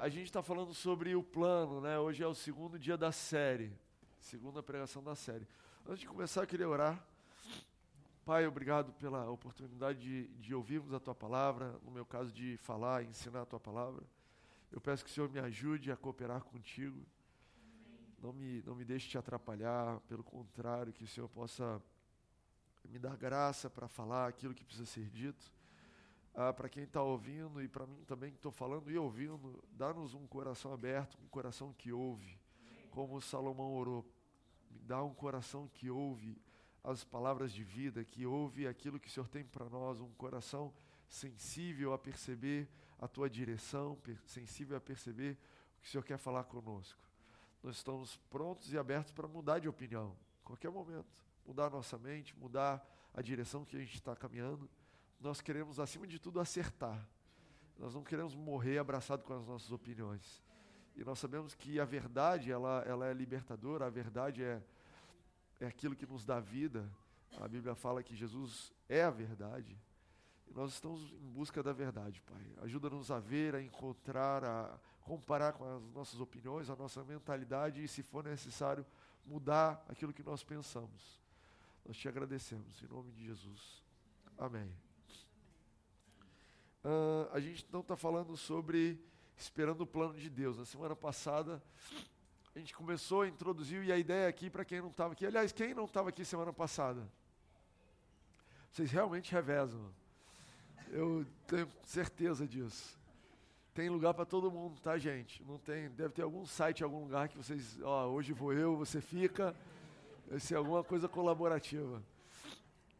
a gente está falando sobre o plano, né? Hoje é o segundo dia da série, segunda pregação da série. Antes de começar, eu queria orar. Pai, obrigado pela oportunidade de, de ouvirmos a Tua palavra, no meu caso, de falar ensinar a Tua palavra. Eu peço que o Senhor me ajude a cooperar contigo. Não me, não me deixe te atrapalhar, pelo contrário, que o Senhor possa me dar graça para falar aquilo que precisa ser dito. Ah, para quem está ouvindo e para mim também que estou falando e ouvindo, dá-nos um coração aberto, um coração que ouve, como Salomão orou. Me dá um coração que ouve as palavras de vida, que ouve aquilo que o Senhor tem para nós, um coração sensível a perceber a tua direção, sensível a perceber o que o Senhor quer falar conosco. Nós estamos prontos e abertos para mudar de opinião, qualquer momento. Mudar a nossa mente, mudar a direção que a gente está caminhando. Nós queremos, acima de tudo, acertar. Nós não queremos morrer abraçado com as nossas opiniões. E nós sabemos que a verdade, ela, ela é libertadora, a verdade é, é aquilo que nos dá vida. A Bíblia fala que Jesus é a verdade. E nós estamos em busca da verdade, Pai. Ajuda-nos a ver, a encontrar, a comparar com as nossas opiniões, a nossa mentalidade e, se for necessário, mudar aquilo que nós pensamos. Nós te agradecemos, em nome de Jesus. Amém. Uh, a gente não está falando sobre esperando o plano de Deus. Na semana passada, a gente começou, introduziu, e a ideia aqui, para quem não estava aqui, aliás, quem não estava aqui semana passada? Vocês realmente revezam. Eu tenho certeza disso. Tem lugar para todo mundo, tá, gente? Não tem, deve ter algum site, algum lugar que vocês, ó, hoje vou eu, você fica. Deve ser alguma coisa colaborativa.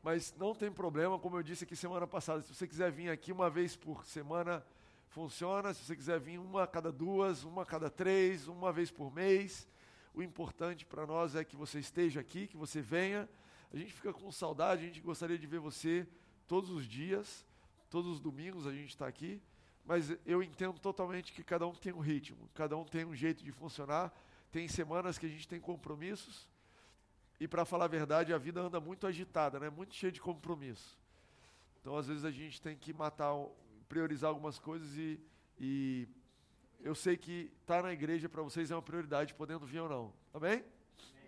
Mas não tem problema, como eu disse aqui semana passada, se você quiser vir aqui uma vez por semana, funciona. Se você quiser vir uma a cada duas, uma a cada três, uma vez por mês, o importante para nós é que você esteja aqui, que você venha. A gente fica com saudade, a gente gostaria de ver você todos os dias, todos os domingos a gente está aqui. Mas eu entendo totalmente que cada um tem um ritmo, cada um tem um jeito de funcionar. Tem semanas que a gente tem compromissos. E para falar a verdade, a vida anda muito agitada, né? muito cheia de compromisso. Então, às vezes, a gente tem que matar, priorizar algumas coisas e, e eu sei que estar tá na igreja para vocês é uma prioridade, podendo vir ou não. Amém?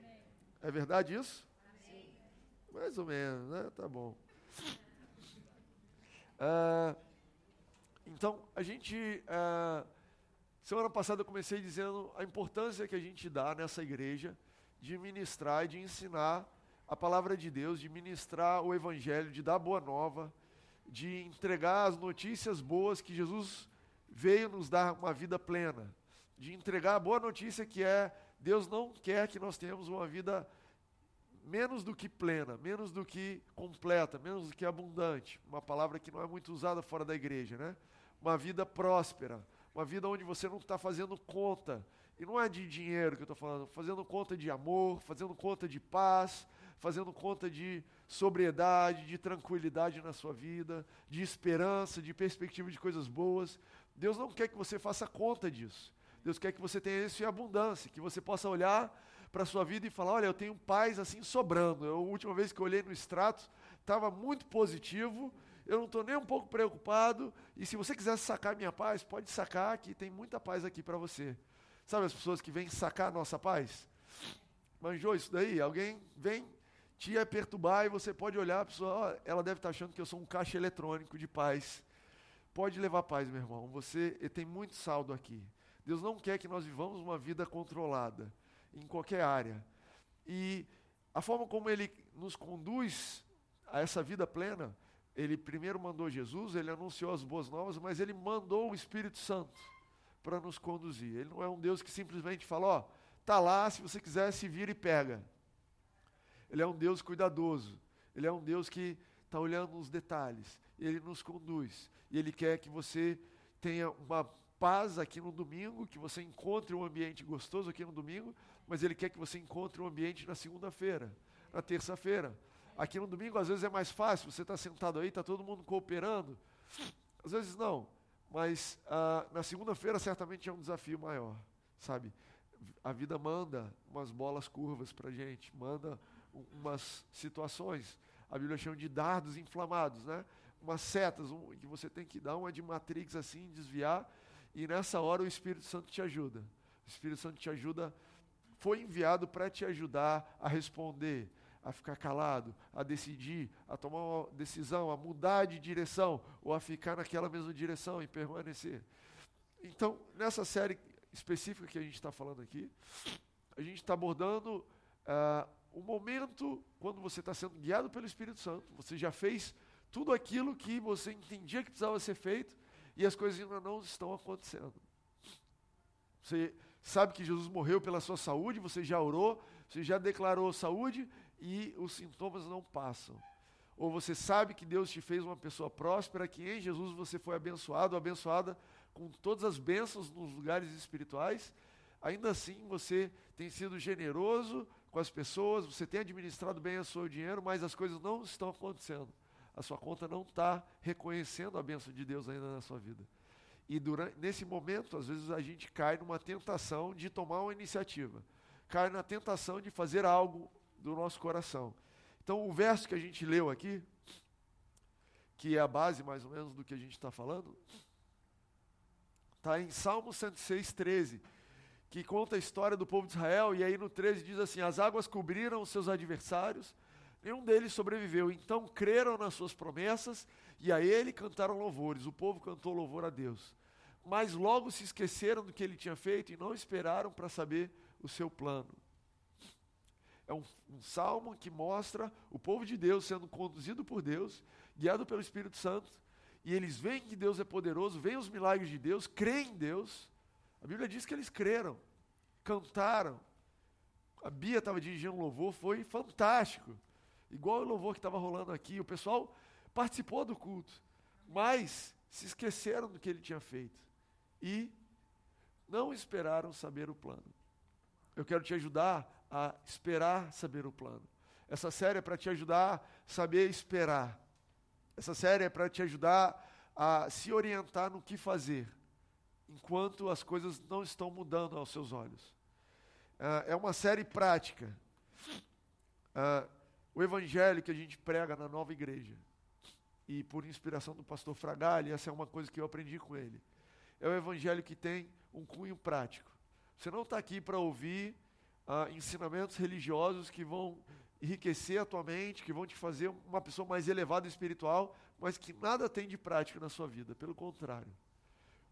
Amém. É verdade isso? Amém. Mais ou menos, né? Tá bom. Uh, então, a gente. Uh, semana passada eu comecei dizendo a importância que a gente dá nessa igreja de ministrar e de ensinar a palavra de Deus, de ministrar o Evangelho, de dar boa nova, de entregar as notícias boas que Jesus veio nos dar uma vida plena, de entregar a boa notícia que é Deus não quer que nós tenhamos uma vida menos do que plena, menos do que completa, menos do que abundante. Uma palavra que não é muito usada fora da igreja, né? Uma vida próspera, uma vida onde você não está fazendo conta. E não é de dinheiro que eu estou falando, fazendo conta de amor, fazendo conta de paz, fazendo conta de sobriedade, de tranquilidade na sua vida, de esperança, de perspectiva de coisas boas. Deus não quer que você faça conta disso. Deus quer que você tenha isso em abundância, que você possa olhar para a sua vida e falar: olha, eu tenho paz assim sobrando. Eu, a última vez que eu olhei no extrato, estava muito positivo, eu não estou nem um pouco preocupado. E se você quiser sacar minha paz, pode sacar, que tem muita paz aqui para você. Sabe as pessoas que vêm sacar a nossa paz? Manjou isso daí? Alguém vem te perturbar e você pode olhar, a pessoa, ela deve estar achando que eu sou um caixa eletrônico de paz. Pode levar paz, meu irmão. Você tem muito saldo aqui. Deus não quer que nós vivamos uma vida controlada em qualquer área. E a forma como ele nos conduz a essa vida plena, ele primeiro mandou Jesus, ele anunciou as boas novas, mas ele mandou o Espírito Santo para nos conduzir. Ele não é um Deus que simplesmente fala, ó, tá lá, se você quiser se vira e pega. Ele é um Deus cuidadoso. Ele é um Deus que está olhando os detalhes. Ele nos conduz. E Ele quer que você tenha uma paz aqui no domingo, que você encontre um ambiente gostoso aqui no domingo, mas Ele quer que você encontre um ambiente na segunda-feira, na terça-feira. Aqui no domingo, às vezes é mais fácil, você está sentado aí, está todo mundo cooperando. Às vezes não. Mas ah, na segunda-feira certamente é um desafio maior, sabe? A vida manda umas bolas curvas para a gente, manda umas situações. A Bíblia chama de dardos inflamados, né? Umas setas um, que você tem que dar uma de matrix assim, desviar. E nessa hora o Espírito Santo te ajuda. O Espírito Santo te ajuda, foi enviado para te ajudar a responder, a ficar calado, a decidir, a tomar uma decisão, a mudar de direção, ou a ficar naquela mesma direção e permanecer. Então, nessa série específica que a gente está falando aqui, a gente está abordando uh, o momento quando você está sendo guiado pelo Espírito Santo, você já fez tudo aquilo que você entendia que precisava ser feito e as coisas ainda não estão acontecendo. Você sabe que Jesus morreu pela sua saúde, você já orou, você já declarou saúde e os sintomas não passam. Ou você sabe que Deus te fez uma pessoa próspera, que em Jesus você foi abençoado, abençoada com todas as bênçãos nos lugares espirituais, ainda assim você tem sido generoso com as pessoas, você tem administrado bem o seu dinheiro, mas as coisas não estão acontecendo. A sua conta não está reconhecendo a bênção de Deus ainda na sua vida. E durante, nesse momento, às vezes a gente cai numa tentação de tomar uma iniciativa, cai na tentação de fazer algo do nosso coração. Então, o verso que a gente leu aqui, que é a base mais ou menos do que a gente está falando, está em Salmo 106, 13, que conta a história do povo de Israel, e aí no 13 diz assim: As águas cobriram os seus adversários, nenhum deles sobreviveu. Então creram nas suas promessas, e a ele cantaram louvores. O povo cantou louvor a Deus. Mas logo se esqueceram do que ele tinha feito e não esperaram para saber o seu plano. É um, um, salmo que mostra o povo de Deus sendo conduzido por Deus, guiado pelo Espírito Santo, e eles veem que Deus é poderoso, veem os milagres de Deus, creem em Deus. A Bíblia diz que eles creram, cantaram. A Bia estava dirigindo um louvor, foi fantástico. Igual o louvor que estava rolando aqui. O pessoal participou do culto, mas se esqueceram do que ele tinha feito e não esperaram saber o plano. Eu quero te ajudar a esperar saber o plano. Essa série é para te ajudar a saber esperar. Essa série é para te ajudar a se orientar no que fazer, enquanto as coisas não estão mudando aos seus olhos. Uh, é uma série prática. Uh, o evangelho que a gente prega na nova igreja, e por inspiração do pastor Fragali, essa é uma coisa que eu aprendi com ele. É o evangelho que tem um cunho prático. Você não está aqui para ouvir uh, ensinamentos religiosos que vão enriquecer a tua mente, que vão te fazer uma pessoa mais elevada espiritual, mas que nada tem de prático na sua vida. Pelo contrário.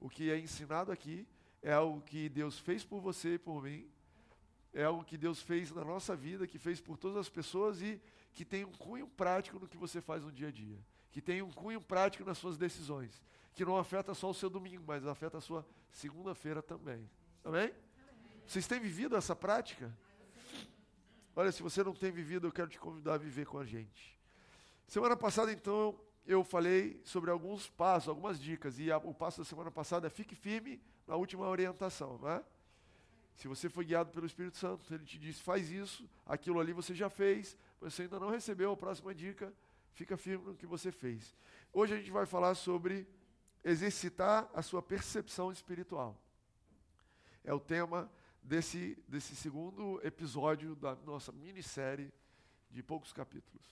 O que é ensinado aqui é algo que Deus fez por você e por mim, é algo que Deus fez na nossa vida, que fez por todas as pessoas e que tem um cunho prático no que você faz no dia a dia, que tem um cunho prático nas suas decisões, que não afeta só o seu domingo, mas afeta a sua segunda-feira também. Amém? Vocês têm vivido essa prática? Olha, se você não tem vivido, eu quero te convidar a viver com a gente. Semana passada, então, eu falei sobre alguns passos, algumas dicas, e a, o passo da semana passada é fique firme na última orientação, não é? Se você foi guiado pelo Espírito Santo, ele te disse, faz isso, aquilo ali você já fez, mas você ainda não recebeu a próxima dica, fica firme no que você fez. Hoje a gente vai falar sobre exercitar a sua percepção espiritual. É o tema desse, desse segundo episódio da nossa minissérie de poucos capítulos.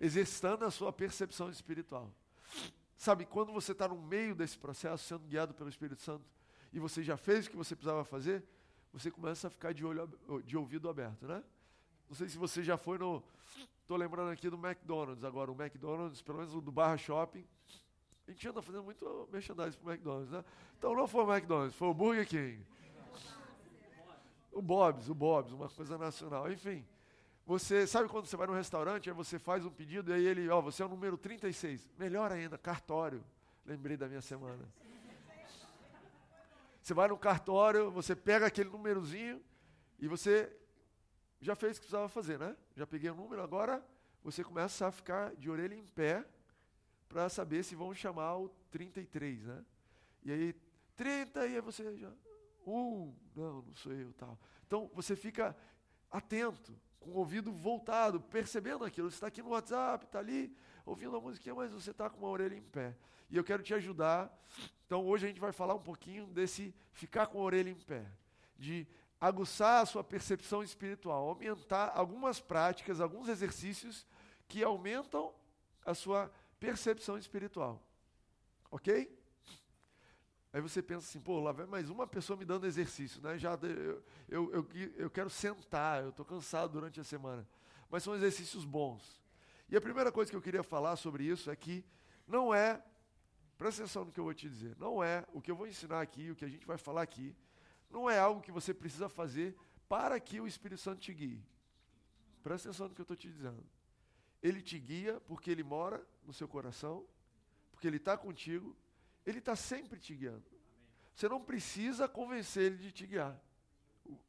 Exercitando a sua percepção espiritual. Sabe, quando você está no meio desse processo, sendo guiado pelo Espírito Santo, e você já fez o que você precisava fazer, você começa a ficar de, olho, de ouvido aberto, né? Não sei se você já foi no. Estou lembrando aqui do McDonald's agora. O McDonald's, pelo menos o do Barra Shopping. A gente anda fazendo muito merchandising pro McDonald's, né? Então não foi o McDonald's, foi o Burger King. O Bob's, o Bob's, uma coisa nacional. Enfim, você sabe quando você vai no restaurante, aí você faz um pedido e aí ele, ó, você é o número 36. Melhor ainda, cartório. Lembrei da minha semana. Você vai no cartório, você pega aquele númerozinho e você já fez o que precisava fazer, né? Já peguei o número, agora você começa a ficar de orelha em pé para saber se vão chamar o 33, né? E aí, 30, e aí você já. Um, não, não sou eu, tal. Então você fica atento, com o ouvido voltado, percebendo aquilo. Você está aqui no WhatsApp, está ali, ouvindo a musiquinha, mas você está com uma orelha em pé. E eu quero te ajudar. Então hoje a gente vai falar um pouquinho desse ficar com a orelha em pé, de aguçar a sua percepção espiritual, aumentar algumas práticas, alguns exercícios que aumentam a sua percepção espiritual. Ok? Aí você pensa assim, pô, lá vem mais uma pessoa me dando exercício, né? Já eu, eu, eu, eu quero sentar, eu estou cansado durante a semana. Mas são exercícios bons. E a primeira coisa que eu queria falar sobre isso é que não é, presta atenção no que eu vou te dizer, não é o que eu vou ensinar aqui, o que a gente vai falar aqui, não é algo que você precisa fazer para que o Espírito Santo te guie. Presta atenção no que eu estou te dizendo. Ele te guia porque ele mora no seu coração, porque ele está contigo, ele está sempre te guiando. Você não precisa convencer ele de te guiar.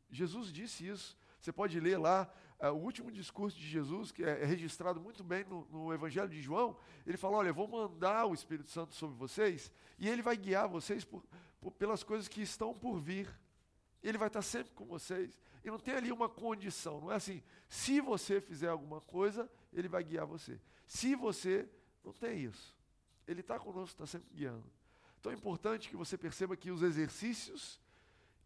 Jesus disse isso. Você pode ler lá uh, o último discurso de Jesus, que é, é registrado muito bem no, no, Evangelho de João. Ele fala: Olha, eu vou mandar o Espírito Santo sobre vocês e ele vai guiar vocês por, por, pelas coisas que estão por vir. Ele vai estar sempre com vocês. E não tem ali uma condição. Não é assim, se você fizer alguma coisa, ele vai guiar você. Se você. Não tem isso. Ele está conosco, está sempre guiando. Então é importante que você perceba que os exercícios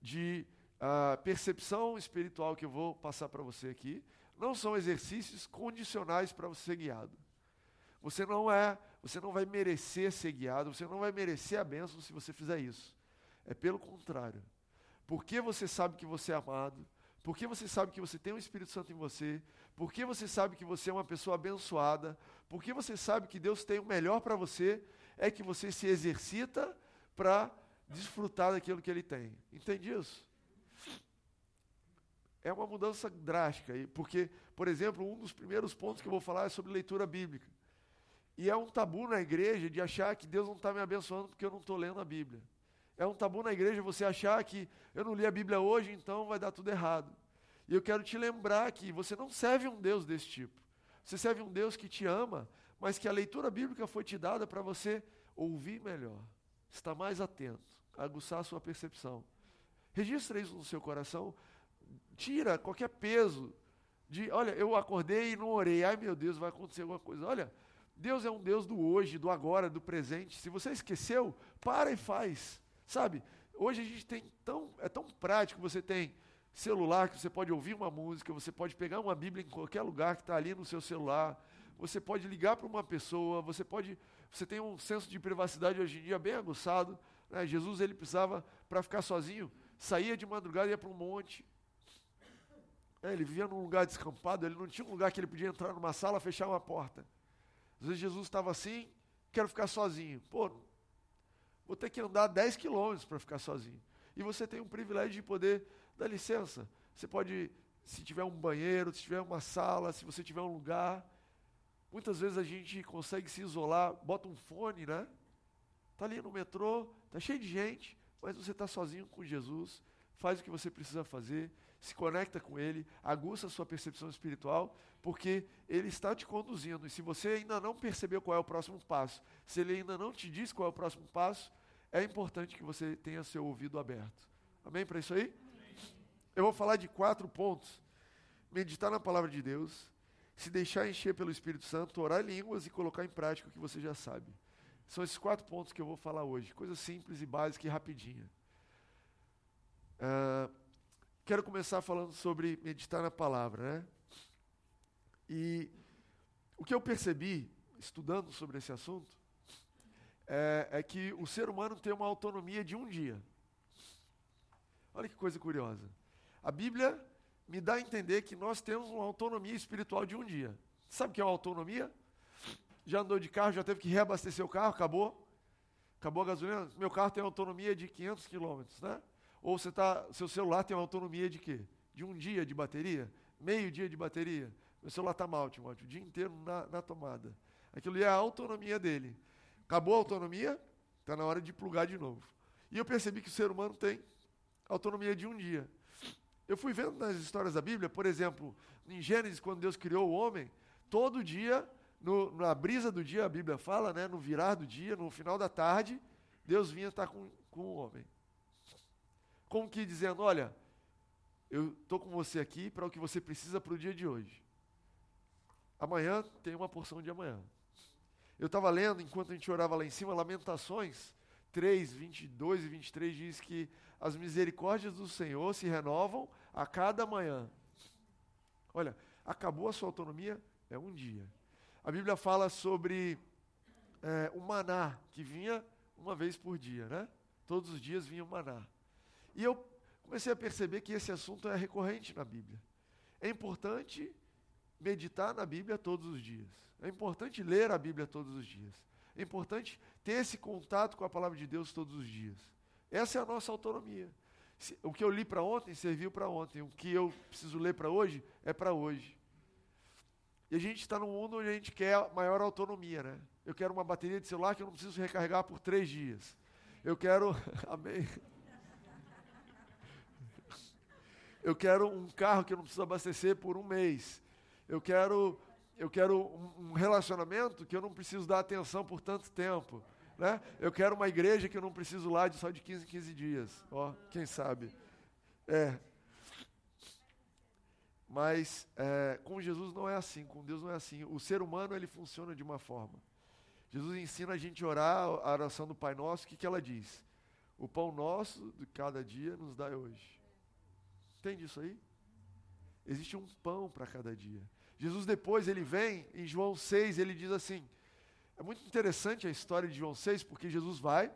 de uh, percepção espiritual que eu vou passar para você aqui não são exercícios condicionais para você ser guiado. Você não é, você não vai merecer ser guiado, você não vai merecer a bênção se você fizer isso. É pelo contrário. Porque você sabe que você é amado, porque você sabe que você tem o um Espírito Santo em você, porque você sabe que você é uma pessoa abençoada, porque você sabe que Deus tem o melhor para você, é que você se exercita para desfrutar daquilo que Ele tem. Entende isso? É uma mudança drástica, porque, por exemplo, um dos primeiros pontos que eu vou falar é sobre leitura bíblica. E é um tabu na igreja de achar que Deus não está me abençoando porque eu não estou lendo a Bíblia. É um tabu na igreja você achar que eu não li a Bíblia hoje, então vai dar tudo errado. E eu quero te lembrar que você não serve um Deus desse tipo. Você serve um Deus que te ama, mas que a leitura bíblica foi te dada para você ouvir melhor, estar mais atento, aguçar a sua percepção. Registra isso no seu coração, tira qualquer peso de, olha, eu acordei e não orei, ai meu Deus, vai acontecer alguma coisa. Olha, Deus é um Deus do hoje, do agora, do presente. Se você esqueceu, para e faz. Sabe? Hoje a gente tem tão. É tão prático, você tem celular que você pode ouvir uma música, você pode pegar uma Bíblia em qualquer lugar que está ali no seu celular, você pode ligar para uma pessoa, você pode. Você tem um senso de privacidade hoje em dia bem aguçado. Né? Jesus ele precisava, para ficar sozinho, saía de madrugada e ia para um monte. É, ele vivia num lugar descampado, ele não tinha um lugar que ele podia entrar numa sala, fechar uma porta. Às vezes Jesus estava assim, quero ficar sozinho. Pô, vou ter que andar 10 quilômetros para ficar sozinho. E você tem o privilégio de poder dar licença. Você pode, se tiver um banheiro, se tiver uma sala, se você tiver um lugar. Muitas vezes a gente consegue se isolar, bota um fone, né? Está ali no metrô, está cheio de gente, mas você está sozinho com Jesus, faz o que você precisa fazer, se conecta com Ele, aguça a sua percepção espiritual, porque Ele está te conduzindo. E se você ainda não percebeu qual é o próximo passo, se Ele ainda não te diz qual é o próximo passo, é importante que você tenha seu ouvido aberto. Amém para isso aí? Eu vou falar de quatro pontos. Meditar na palavra de Deus, se deixar encher pelo Espírito Santo, orar línguas e colocar em prática o que você já sabe. São esses quatro pontos que eu vou falar hoje. Coisa simples e básica e rapidinha. Uh, quero começar falando sobre meditar na palavra, né? E o que eu percebi, estudando sobre esse assunto, é, é, que o ser humano tem uma autonomia de um dia. Olha que coisa curiosa. A Bíblia me dá a entender que nós temos uma autonomia espiritual de um dia. Sabe o que é uma autonomia? Já andou de carro, já teve que reabastecer o carro, acabou. Acabou a gasolina. Meu carro tem autonomia de 500 quilômetros, né? Ou você tá, seu celular tem uma autonomia de quê? De um dia de bateria? Meio dia de bateria? Meu celular está mal, Timóteo, o dia inteiro na, na tomada. Aquilo é a autonomia dele. Acabou a autonomia, está na hora de plugar de novo. E eu percebi que o ser humano tem autonomia de um dia. Eu fui vendo nas histórias da Bíblia, por exemplo, em Gênesis, quando Deus criou o homem, todo dia, no, na brisa do dia, a Bíblia fala, né, no virar do dia, no final da tarde, Deus vinha estar com, com o homem. Como que dizendo: Olha, eu estou com você aqui para o que você precisa para o dia de hoje. Amanhã tem uma porção de amanhã. Eu estava lendo, enquanto a gente orava lá em cima, Lamentações 3, 22 e 23 diz que as misericórdias do Senhor se renovam a cada manhã. Olha, acabou a sua autonomia? É um dia. A Bíblia fala sobre é, o maná que vinha uma vez por dia, né? Todos os dias vinha o maná. E eu comecei a perceber que esse assunto é recorrente na Bíblia. É importante meditar na Bíblia todos os dias. É importante ler a Bíblia todos os dias. É importante ter esse contato com a palavra de Deus todos os dias. Essa é a nossa autonomia. O que eu li para ontem serviu para ontem. O que eu preciso ler para hoje é para hoje. E a gente está num mundo onde a gente quer maior autonomia, né? Eu quero uma bateria de celular que eu não preciso recarregar por três dias. Eu quero. Amém. Eu quero um carro que eu não preciso abastecer por um mês. Eu quero, eu quero um relacionamento que eu não preciso dar atenção por tanto tempo. Né? Eu quero uma igreja que eu não preciso lá de só de 15 em 15 dias. Ó, quem sabe? É. Mas é, com Jesus não é assim, com Deus não é assim. O ser humano ele funciona de uma forma. Jesus ensina a gente a orar a oração do Pai Nosso, o que, que ela diz? O pão nosso de cada dia nos dá hoje. Entende isso aí? Existe um pão para cada dia. Jesus depois ele vem, em João 6, ele diz assim: é muito interessante a história de João 6, porque Jesus vai,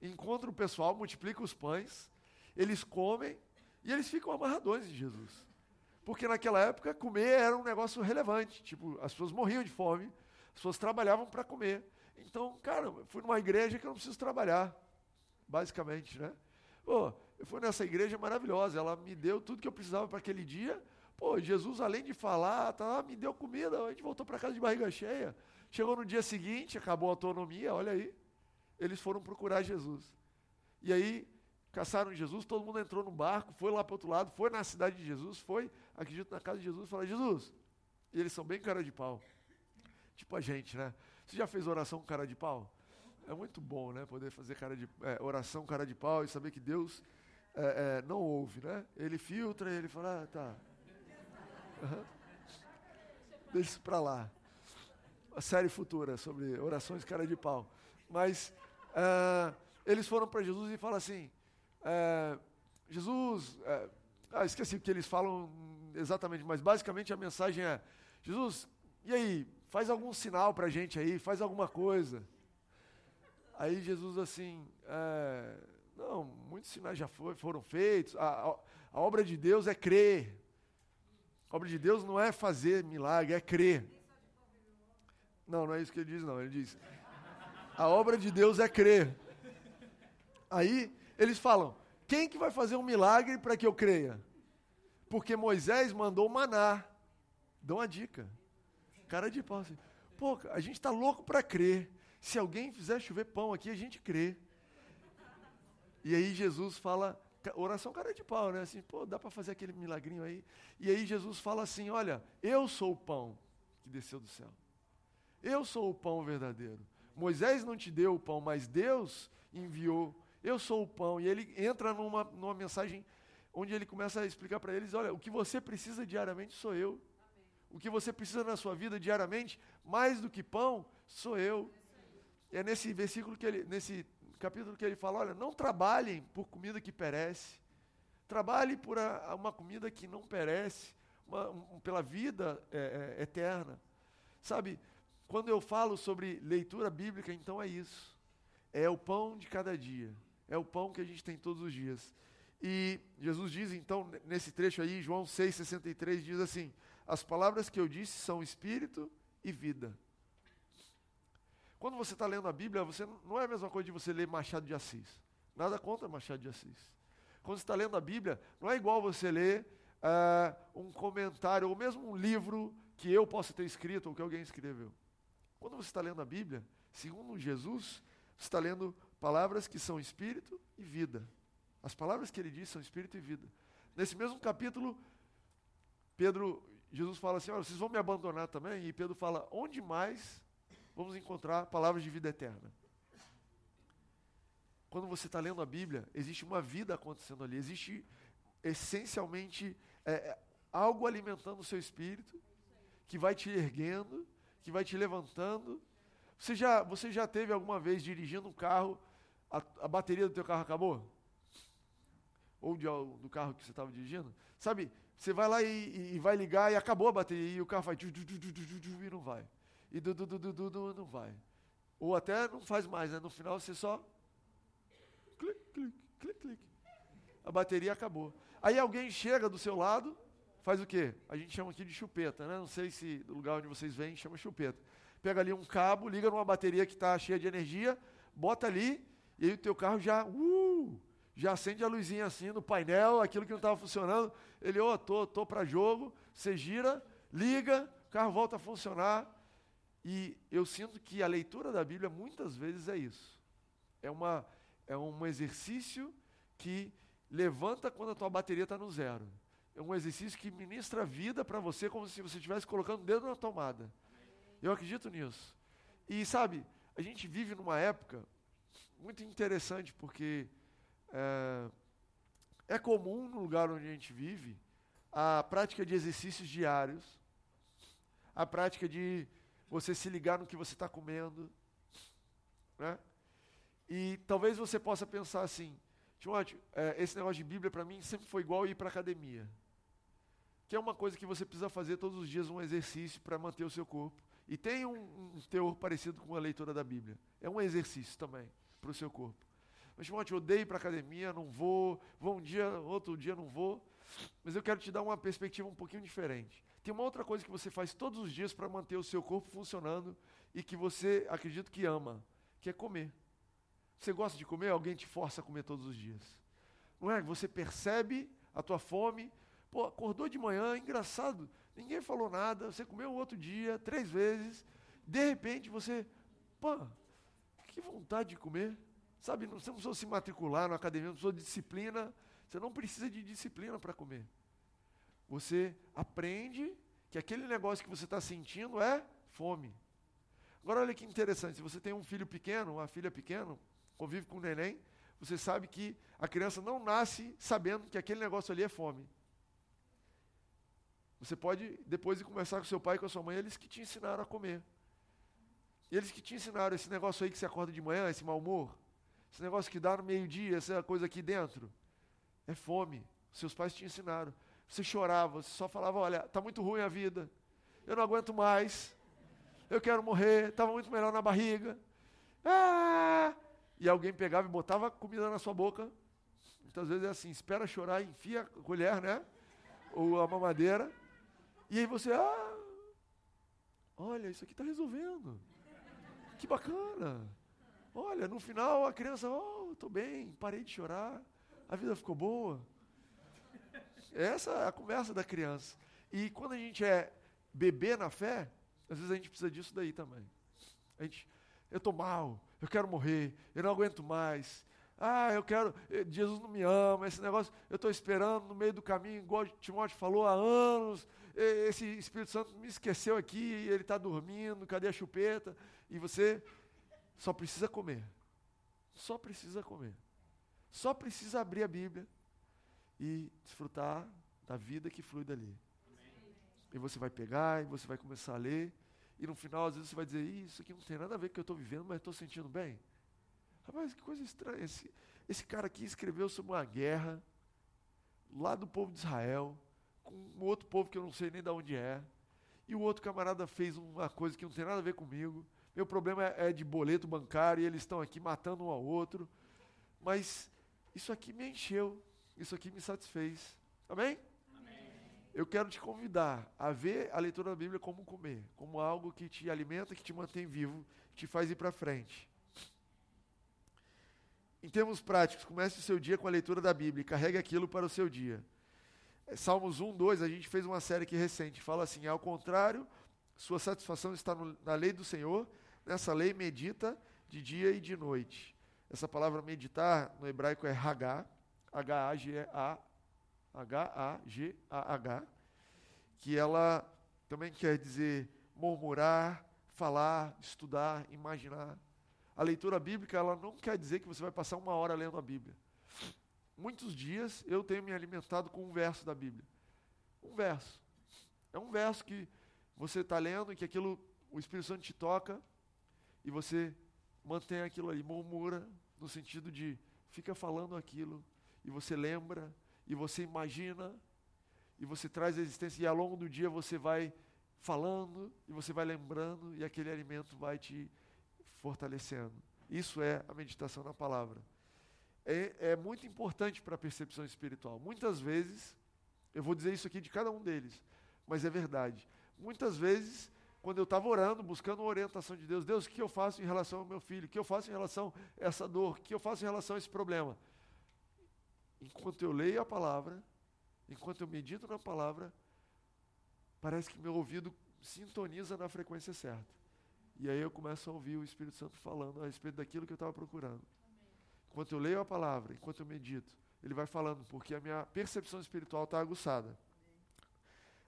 encontra o pessoal, multiplica os pães, eles comem e eles ficam amarradões de Jesus. Porque naquela época comer era um negócio relevante, tipo, as pessoas morriam de fome, as pessoas trabalhavam para comer. Então, cara, eu fui numa igreja que eu não preciso trabalhar, basicamente, né? Pô, eu fui nessa igreja maravilhosa, ela me deu tudo que eu precisava para aquele dia. Pô, Jesus, além de falar, tá, me deu comida, a gente voltou para casa de barriga cheia. Chegou no dia seguinte, acabou a autonomia, olha aí. Eles foram procurar Jesus. E aí, caçaram Jesus, todo mundo entrou no barco, foi lá para o outro lado, foi na cidade de Jesus, foi, acredito, na casa de Jesus, falou, Jesus. E eles são bem cara de pau. Tipo a gente, né? Você já fez oração com cara de pau? É muito bom, né? Poder fazer cara de, é, oração cara de pau e saber que Deus é, é, não ouve, né? Ele filtra ele fala, ah, tá. Uhum. Deixa isso para lá a série futura sobre orações cara de pau. Mas uh, eles foram para Jesus e falam assim: uh, Jesus, uh, ah, esqueci o que eles falam exatamente, mas basicamente a mensagem é: Jesus, e aí, faz algum sinal para a gente aí, faz alguma coisa. Aí Jesus assim, é, não, muitos sinais já foi, foram feitos. A, a, a obra de Deus é crer. A obra de Deus não é fazer milagre, é crer. Não, não é isso que ele diz, não. Ele diz: a obra de Deus é crer. Aí eles falam: quem que vai fazer um milagre para que eu creia? Porque Moisés mandou maná. Dão uma dica. Cara de pau assim. Pô, a gente está louco para crer. Se alguém fizer chover pão aqui, a gente crê. E aí Jesus fala, oração cara de pau, né? Assim, pô, dá para fazer aquele milagrinho aí. E aí Jesus fala assim: olha, eu sou o pão que desceu do céu. Eu sou o pão verdadeiro. Moisés não te deu o pão, mas Deus enviou. Eu sou o pão. E ele entra numa, numa mensagem onde ele começa a explicar para eles: olha, o que você precisa diariamente sou eu. O que você precisa na sua vida diariamente, mais do que pão, sou eu. É nesse versículo que ele, nesse capítulo que ele fala: olha, não trabalhem por comida que perece, trabalhe por a, uma comida que não perece, uma, um, pela vida é, é, eterna. Sabe, quando eu falo sobre leitura bíblica, então é isso. É o pão de cada dia. É o pão que a gente tem todos os dias. E Jesus diz, então, nesse trecho aí, João 6,63, diz assim: As palavras que eu disse são espírito e vida. Quando você está lendo a Bíblia, você não é a mesma coisa de você ler Machado de Assis. Nada contra Machado de Assis. Quando você está lendo a Bíblia, não é igual você ler uh, um comentário, ou mesmo um livro que eu possa ter escrito ou que alguém escreveu. Quando você está lendo a Bíblia, segundo Jesus, você está lendo palavras que são espírito e vida. As palavras que ele diz são espírito e vida. Nesse mesmo capítulo, Pedro, Jesus fala assim: Olha, vocês vão me abandonar também? E Pedro fala: Onde mais vamos encontrar palavras de vida eterna? Quando você está lendo a Bíblia, existe uma vida acontecendo ali, existe essencialmente é, é algo alimentando o seu espírito, que vai te erguendo, que vai te levantando. Você já, você já teve alguma vez dirigindo um carro, a, a bateria do teu carro acabou? Ou de, do carro que você estava dirigindo? Sabe, você vai lá e, e, vai ligar e acabou a bateria e o carro vai e não vai. E du, du, du, du, du, não vai. Ou até não faz mais, né? No final você só clique, clique, clique. A bateria acabou. Aí alguém chega do seu lado, faz o quê? A gente chama aqui de chupeta, né? Não sei se no lugar onde vocês vêm chama chupeta. Pega ali um cabo, liga numa bateria que está cheia de energia, bota ali, e aí o teu carro já, uh, já acende a luzinha assim no painel, aquilo que não estava funcionando. Ele, ô, oh, tô, tô para jogo, você gira, liga, o carro volta a funcionar. E eu sinto que a leitura da Bíblia muitas vezes é isso. É, uma, é um exercício que levanta quando a tua bateria está no zero. É um exercício que ministra vida para você como se você estivesse colocando o dedo na tomada. Eu acredito nisso. E sabe, a gente vive numa época muito interessante porque é, é comum no lugar onde a gente vive a prática de exercícios diários, a prática de você se ligar no que você está comendo. Né? E talvez você possa pensar assim, Timóteo, é, esse negócio de Bíblia para mim sempre foi igual ir para academia. Que é uma coisa que você precisa fazer todos os dias um exercício para manter o seu corpo. E tem um, um, teor parecido com a leitura da Bíblia. É um exercício também para o seu corpo. Mas, Timóteo, eu odeio ir para academia, não vou, vou um dia, outro dia não vou. Mas eu quero te dar uma perspectiva um pouquinho diferente. Tem uma outra coisa que você faz todos os dias para manter o seu corpo funcionando e que você acredito que ama, que é comer. Você gosta de comer? Alguém te força a comer todos os dias. Não é? Você percebe a tua fome. Pô, acordou de manhã, engraçado. Ninguém falou nada. Você comeu outro dia, três vezes. De repente você, pô, que vontade de comer. Sabe, você não precisa se matricular na academia, não precisa de disciplina. Você não precisa de disciplina para comer. Você aprende que aquele negócio que você está sentindo é fome. Agora olha que interessante, se você tem um filho pequeno, uma filha pequena, convive com um neném, você sabe que a criança não nasce sabendo que aquele negócio ali é fome. Você pode, depois de conversar com seu pai e com a sua mãe, eles que te ensinaram a comer. Eles que te ensinaram esse negócio aí que você acorda de manhã, esse mau humor, esse negócio que dá no meio-dia, essa coisa aqui dentro, é fome. Seus pais te ensinaram. Você chorava, você só falava: olha, está muito ruim a vida, eu não aguento mais, eu quero morrer, estava muito melhor na barriga. Ah! e alguém pegava e botava comida na sua boca. Muitas vezes é assim, espera chorar, enfia a colher, né? Ou a mamadeira. E aí você, ah, olha, isso aqui está resolvendo. Que bacana. Olha, no final a criança, oh, estou bem, parei de chorar, a vida ficou boa. Essa é a conversa da criança. E quando a gente é bebê na fé, às vezes a gente precisa disso daí também. A gente, eu estou mal, eu quero morrer, eu não aguento mais. Ah, eu quero, eh, Jesus não me ama, esse negócio, eu estou esperando no meio do caminho, igual Timóteo falou há anos, esse Espírito Santo me esqueceu aqui, ele está dormindo, cadê a chupeta? E você só precisa comer. Só precisa comer. Só precisa abrir a Bíblia e desfrutar da vida que flui dali. Amém. E você vai pegar, e você vai começar a ler, e no final, às vezes, você vai dizer: Isso aqui não tem nada a ver com o que eu estou vivendo, mas estou sentindo bem. Rapaz, que coisa estranha. Esse, esse cara aqui escreveu sobre uma guerra lá do povo de Israel, com um outro povo que eu não sei nem de onde é. E o outro camarada fez uma coisa que não tem nada a ver comigo. Meu problema é, é de boleto bancário e eles estão aqui matando um ao outro. Mas isso aqui me encheu, isso aqui me satisfez. Amém? eu quero te convidar a ver a leitura da Bíblia como comer, como algo que te alimenta, que te mantém vivo, que te faz ir para frente. Em termos práticos, comece o seu dia com a leitura da Bíblia carregue aquilo para o seu dia. É, Salmos 1, 2, a gente fez uma série aqui recente, fala assim: ao contrário, sua satisfação está no, na lei do Senhor, nessa lei medita de dia e de noite. Essa palavra meditar no hebraico é Hagá, H-A-G-A, H-A-G-A-H, que ela também quer dizer murmurar, falar, estudar, imaginar. A leitura bíblica, ela não quer dizer que você vai passar uma hora lendo a Bíblia. Muitos dias eu tenho me alimentado com um verso da Bíblia. Um verso. É um verso que você está lendo e que aquilo, o Espírito Santo te toca e você mantém aquilo ali, murmura, no sentido de fica falando aquilo e você lembra e você imagina, e você traz a existência, e ao longo do dia você vai falando, e você vai lembrando, e aquele alimento vai te fortalecendo. Isso é a meditação na palavra. é, é muito importante para a percepção espiritual. Muitas vezes, eu vou dizer isso aqui de cada um deles, mas é verdade. Muitas vezes, quando eu estava orando, buscando uma orientação de Deus, Deus, o que eu faço em relação ao meu filho? O que eu faço em relação a essa dor? O que eu faço em relação a esse problema? Enquanto eu leio a palavra, enquanto eu medito na palavra, parece que meu ouvido sintoniza na frequência certa. E aí eu começo a ouvir o Espírito Santo falando a respeito daquilo que eu estava procurando. Enquanto eu leio a palavra, enquanto eu medito, ele vai falando, porque a minha percepção espiritual está aguçada.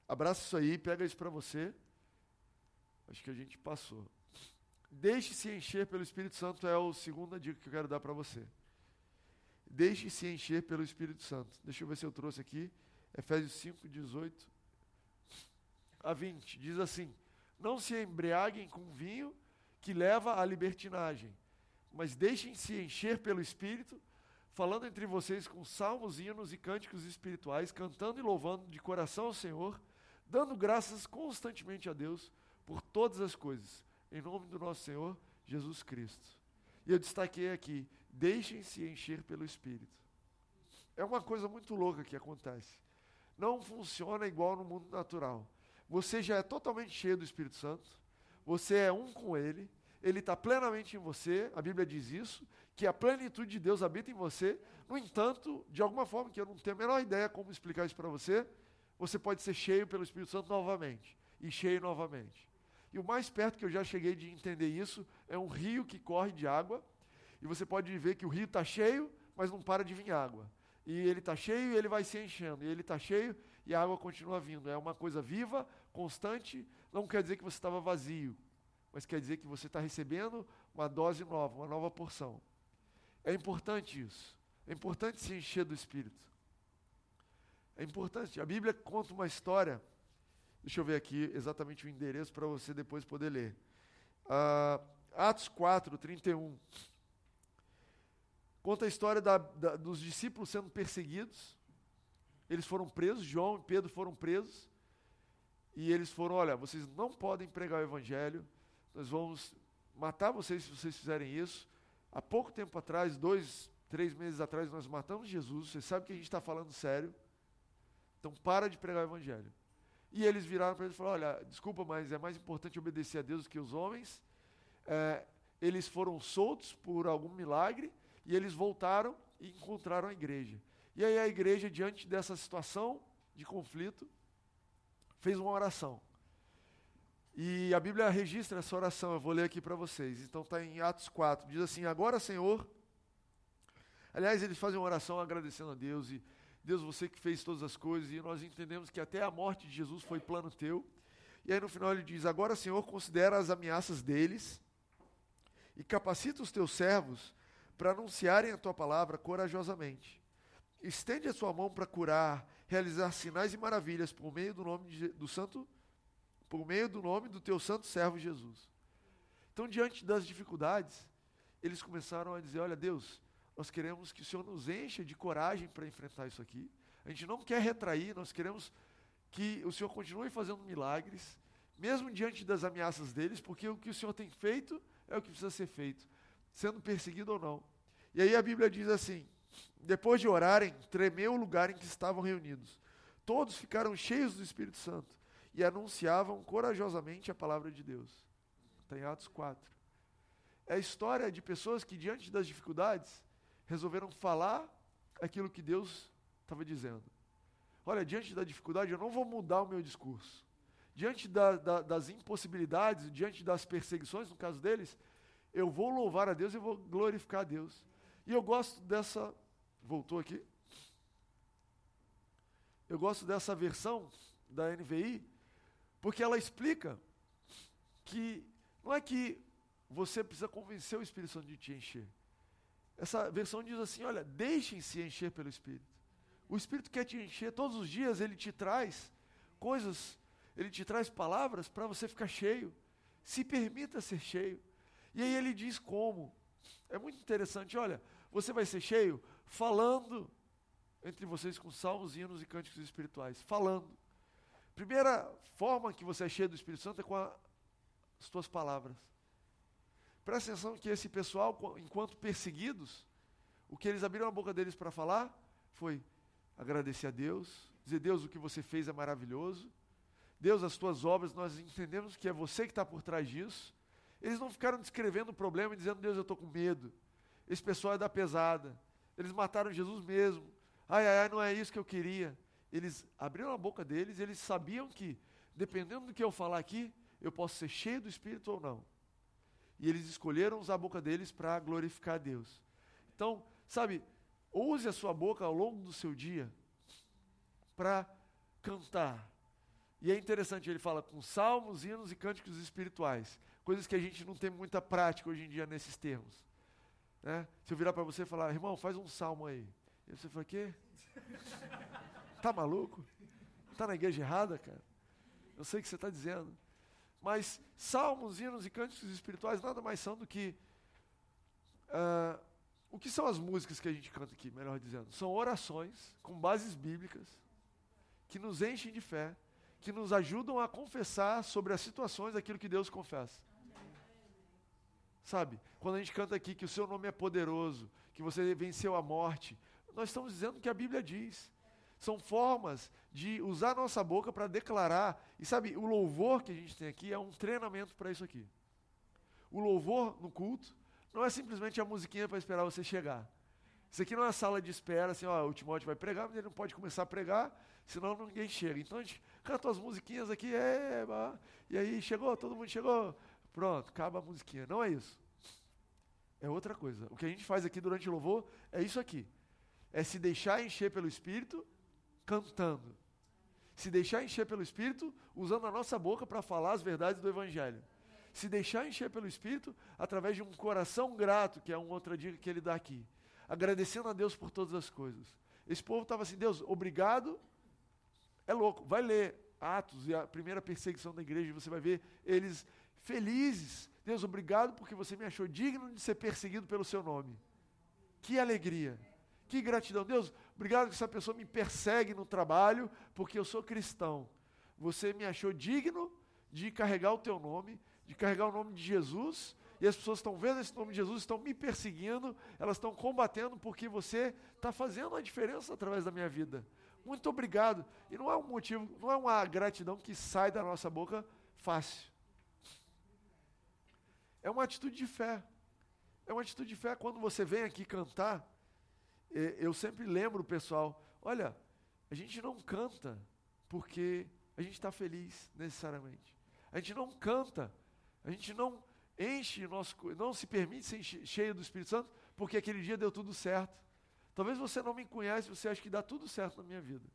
Abraça isso aí, pega isso para você. Acho que a gente passou. Deixe-se encher pelo Espírito Santo é a segunda dica que eu quero dar para você. Deixe-se encher pelo Espírito Santo. Deixa eu ver se eu trouxe aqui. Efésios 5, 18 a 20. Diz assim: Não se embriaguem com vinho que leva à libertinagem, mas deixem-se encher pelo Espírito, falando entre vocês com salmos, hinos e cânticos espirituais, cantando e louvando de coração ao Senhor, dando graças constantemente a Deus por todas as coisas, em nome do nosso Senhor Jesus Cristo. E eu destaquei aqui: deixem-se encher pelo Espírito. É uma coisa muito louca que acontece. Não funciona igual no mundo natural. Você já é totalmente cheio do Espírito Santo, você é um com Ele, Ele está plenamente em você, a Bíblia diz isso, que a plenitude de Deus habita em você. No entanto, de alguma forma que eu não tenho a menor ideia como explicar isso para você, você pode ser cheio pelo Espírito Santo novamente, e cheio novamente. E o mais perto que eu já cheguei de entender isso é um rio que corre de água, e você pode ver que o rio está cheio, mas não para de vir água. E ele está cheio e ele vai se enchendo, e ele está cheio e a água continua vindo. É uma coisa viva, constante, não quer dizer que você estava vazio, mas quer dizer que você está recebendo uma dose nova, uma nova porção. É importante isso. É importante se encher do Espírito. É importante. A Bíblia conta uma história. Deixa eu ver aqui exatamente o endereço para você depois poder ler. Uh, Atos 4, 31. Conta a história da, da, dos discípulos sendo perseguidos. Eles foram presos, João e Pedro foram presos. E eles foram: olha, vocês não podem pregar o evangelho, nós vamos matar vocês se vocês fizerem isso. Há pouco tempo atrás, dois, três meses atrás, nós matamos Jesus. Você sabe que a gente está falando sério. Então para de pregar o evangelho. E eles viraram para eles e falaram: olha, desculpa, mas é mais importante obedecer a Deus do que os homens. É, eles foram soltos por algum milagre e eles voltaram e encontraram a igreja. E aí a igreja, diante dessa situação de conflito, fez uma oração. E a Bíblia registra essa oração, eu vou ler aqui para vocês. Então está em Atos 4, diz assim: Agora, Senhor. Aliás, eles fazem uma oração agradecendo a Deus e Deus, você que fez todas as coisas, e nós entendemos que até a morte de Jesus foi plano teu. E aí no final ele diz: Agora, Senhor, considera as ameaças deles e capacita os teus servos para anunciarem a tua palavra corajosamente. Estende a sua mão para curar, realizar sinais e maravilhas por meio do nome de, do santo, por meio do nome do teu santo servo Jesus. Então, diante das dificuldades, eles começaram a dizer: Olha, Deus, nós queremos que o Senhor nos encha de coragem para enfrentar isso aqui. A gente não quer retrair, nós queremos que o Senhor continue fazendo milagres, mesmo diante das ameaças deles, porque o que o Senhor tem feito é o que precisa ser feito, sendo perseguido ou não. E aí a Bíblia diz assim: depois de orarem, tremeu o lugar em que estavam reunidos. Todos ficaram cheios do Espírito Santo e anunciavam corajosamente a palavra de Deus. Está em Atos 4. É a história de pessoas que, diante das dificuldades, resolveram falar aquilo que Deus estava dizendo. Olha, diante da dificuldade, eu não vou mudar o meu discurso. Diante da, da, das impossibilidades, diante das perseguições, no caso deles, eu vou louvar a Deus e vou glorificar a Deus. E eu gosto dessa Voltou aqui? Eu gosto dessa versão da NVI, porque ela explica que não é que você precisa convencer o Espírito Santo de te encher. Essa versão diz assim: olha, deixem-se encher pelo Espírito. O Espírito quer te encher todos os dias, ele te traz coisas, ele te traz palavras para você ficar cheio. Se permita ser cheio. E aí ele diz como. É muito interessante, olha, você vai ser cheio falando entre vocês com salmos, hinos e cânticos espirituais. Falando. Primeira forma que você é cheio do Espírito Santo é com a, as tuas palavras. Presta atenção que esse pessoal, enquanto perseguidos, o que eles abriram a boca deles para falar foi agradecer a Deus, dizer: Deus, o que você fez é maravilhoso. Deus, as tuas obras, nós entendemos que é você que está por trás disso. Eles não ficaram descrevendo o problema e dizendo: Deus, eu estou com medo. Esse pessoal é da pesada. Eles mataram Jesus mesmo. Ai, ai, ai, não é isso que eu queria. Eles abriram a boca deles e eles sabiam que, dependendo do que eu falar aqui, eu posso ser cheio do Espírito ou não. E eles escolheram usar a boca deles para glorificar a Deus. Então, sabe, use a sua boca ao longo do seu dia para cantar. E é interessante, ele fala com salmos, hinos e cânticos espirituais. Coisas que a gente não tem muita prática hoje em dia nesses termos. Né? Se eu virar para você e falar, irmão, faz um salmo aí. E você fala, quê? Tá maluco? Tá na igreja errada, cara? Eu sei o que você está dizendo. Mas salmos, hinos e cânticos espirituais nada mais são do que. Uh, o que são as músicas que a gente canta aqui, melhor dizendo? São orações com bases bíblicas que nos enchem de fé, que nos ajudam a confessar sobre as situações daquilo que Deus confessa. Sabe? Quando a gente canta aqui que o seu nome é poderoso, que você venceu a morte, nós estamos dizendo o que a Bíblia diz. São formas de usar nossa boca para declarar. E sabe, o louvor que a gente tem aqui é um treinamento para isso aqui. O louvor no culto não é simplesmente a musiquinha para esperar você chegar. Isso aqui não é sala de espera, assim, ó, o Timóteo vai pregar, mas ele não pode começar a pregar, senão ninguém chega. Então a gente canta as musiquinhas aqui, é, e aí chegou, todo mundo chegou, pronto, acaba a musiquinha. Não é isso. É outra coisa. O que a gente faz aqui durante o louvor é isso aqui. É se deixar encher pelo Espírito cantando. Se deixar encher pelo Espírito, usando a nossa boca para falar as verdades do Evangelho. Se deixar encher pelo Espírito, através de um coração grato, que é uma outra dica que ele dá aqui. Agradecendo a Deus por todas as coisas. Esse povo estava assim, Deus, obrigado. É louco, vai ler Atos e a primeira perseguição da igreja, você vai ver eles felizes. Deus, obrigado porque você me achou digno de ser perseguido pelo seu nome. Que alegria. Que gratidão. Deus, obrigado que essa pessoa me persegue no trabalho, porque eu sou cristão. Você me achou digno de carregar o teu nome, de carregar o nome de Jesus, e as pessoas estão vendo esse nome de Jesus, estão me perseguindo, elas estão combatendo porque você está fazendo a diferença através da minha vida. Muito obrigado. E não é um motivo, não é uma gratidão que sai da nossa boca fácil. É uma atitude de fé. É uma atitude de fé quando você vem aqui cantar eu sempre lembro o pessoal, olha, a gente não canta porque a gente está feliz necessariamente. A gente não canta, a gente não enche nosso, não se permite ser cheio do Espírito Santo porque aquele dia deu tudo certo. Talvez você não me conhece, você acha que dá tudo certo na minha vida.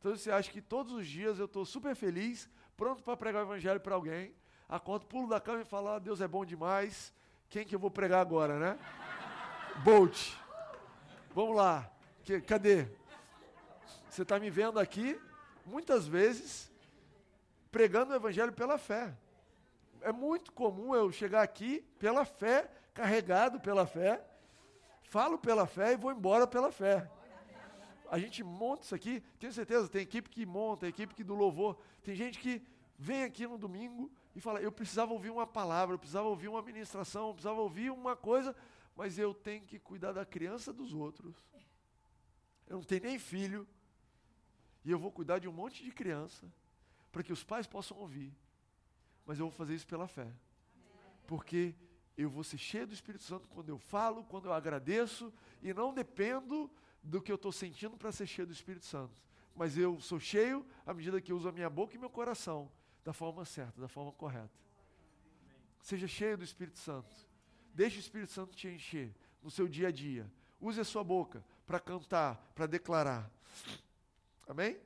Talvez você acha que todos os dias eu estou super feliz, pronto para pregar o evangelho para alguém. Acordo, pulo da cama e falo, ah, Deus é bom demais. Quem que eu vou pregar agora, né? Bolt. Vamos lá. Que, cadê? Você está me vendo aqui, muitas vezes, pregando o evangelho pela fé. É muito comum eu chegar aqui pela fé, carregado pela fé, falo pela fé e vou embora pela fé. A gente monta isso aqui, tenho certeza, tem equipe que monta, equipe que do louvor. Tem gente que vem aqui no domingo e fala: Eu precisava ouvir uma palavra, eu precisava ouvir uma ministração, eu precisava ouvir uma coisa mas eu tenho que cuidar da criança dos outros. Eu não tenho nem filho, e eu vou cuidar de um monte de criança, para que os pais possam ouvir. Mas eu vou fazer isso pela fé. Porque eu vou ser cheio do Espírito Santo quando eu falo, quando eu agradeço, e não dependo do que eu estou sentindo para ser cheio do Espírito Santo. Mas eu sou cheio à medida que eu uso a minha boca e meu coração da forma certa, da forma correta. Seja cheio do Espírito Santo. Deixe o Espírito Santo te encher no seu dia a dia. Use a sua boca para cantar, para declarar. Amém?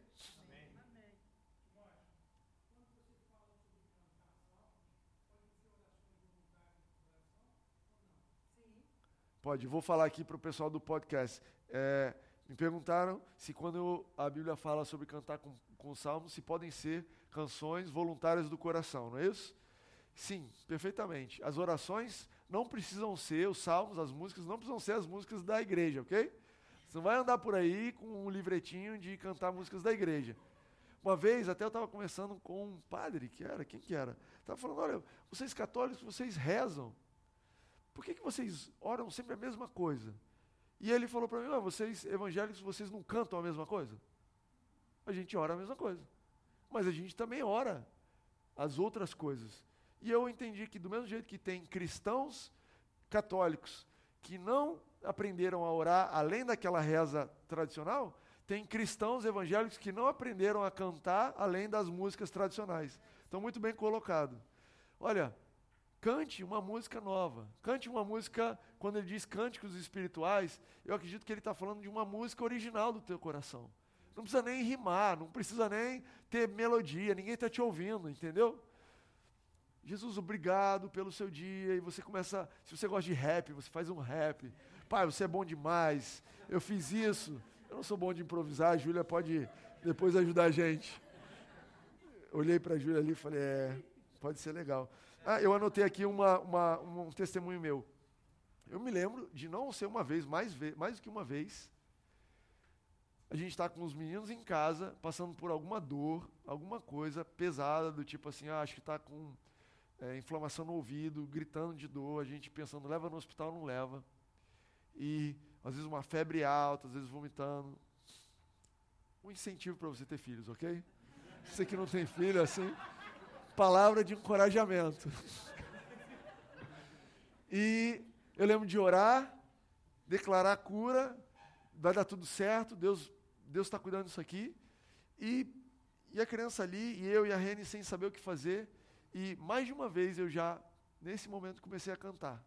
Pode, vou falar aqui para o pessoal do podcast. É, me perguntaram se quando a Bíblia fala sobre cantar com, com salmos, se podem ser canções voluntárias do coração, não é isso? Sim, perfeitamente. As orações não precisam ser, os salmos, as músicas, não precisam ser as músicas da igreja, ok? Você não vai andar por aí com um livretinho de cantar músicas da igreja. Uma vez, até eu estava conversando com um padre, que era, quem que era? Estava falando, olha, vocês católicos, vocês rezam. Por que, que vocês oram sempre a mesma coisa? E ele falou para mim: ah, vocês evangélicos, vocês não cantam a mesma coisa? A gente ora a mesma coisa. Mas a gente também ora as outras coisas. E eu entendi que, do mesmo jeito que tem cristãos católicos que não aprenderam a orar além daquela reza tradicional, tem cristãos evangélicos que não aprenderam a cantar além das músicas tradicionais. Então, muito bem colocado. Olha, cante uma música nova. Cante uma música, quando ele diz cânticos espirituais, eu acredito que ele está falando de uma música original do teu coração. Não precisa nem rimar, não precisa nem ter melodia, ninguém está te ouvindo, entendeu? Jesus, obrigado pelo seu dia. E você começa, se você gosta de rap, você faz um rap. Pai, você é bom demais. Eu fiz isso. Eu não sou bom de improvisar, a Júlia pode depois ajudar a gente. Olhei para a Júlia ali e falei, é, pode ser legal. Ah, eu anotei aqui uma, uma, um testemunho meu. Eu me lembro de não ser uma vez, mais, mais do que uma vez, a gente está com os meninos em casa, passando por alguma dor, alguma coisa pesada, do tipo assim, ah, acho que está com é, inflamação no ouvido, gritando de dor, a gente pensando, leva no hospital, não leva. E às vezes uma febre alta, às vezes vomitando. Um incentivo para você ter filhos, ok? Você que não tem filho, assim, palavra de encorajamento. E eu lembro de orar, declarar a cura, vai dar tudo certo, Deus Deus está cuidando disso aqui. E, e a criança ali, e eu e a Rene sem saber o que fazer. E mais de uma vez eu já, nesse momento, comecei a cantar.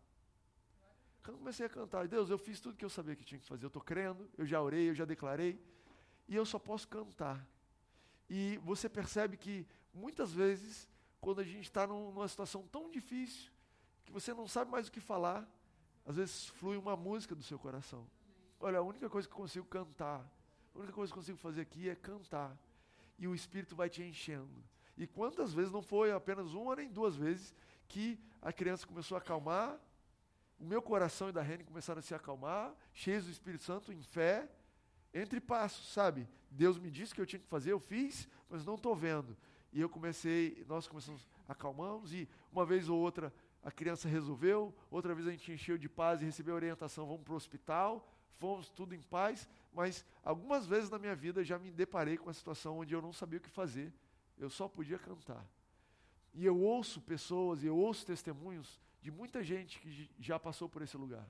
Quando comecei a cantar, Deus, eu fiz tudo que eu sabia que tinha que fazer. Eu estou crendo, eu já orei, eu já declarei, e eu só posso cantar. E você percebe que muitas vezes, quando a gente está num, numa situação tão difícil, que você não sabe mais o que falar, às vezes flui uma música do seu coração. Olha, a única coisa que eu consigo cantar, a única coisa que eu consigo fazer aqui é cantar. E o Espírito vai te enchendo. E quantas vezes não foi apenas uma nem duas vezes que a criança começou a acalmar, o meu coração e da Rene começaram a se acalmar, cheios do Espírito Santo, em fé, entre passos, sabe? Deus me disse que eu tinha que fazer, eu fiz, mas não estou vendo. E eu comecei, nós começamos, acalmamos, e uma vez ou outra a criança resolveu, outra vez a gente encheu de paz e recebeu orientação, vamos para o hospital, fomos tudo em paz, mas algumas vezes na minha vida já me deparei com a situação onde eu não sabia o que fazer, eu só podia cantar. E eu ouço pessoas, eu ouço testemunhos de muita gente que já passou por esse lugar.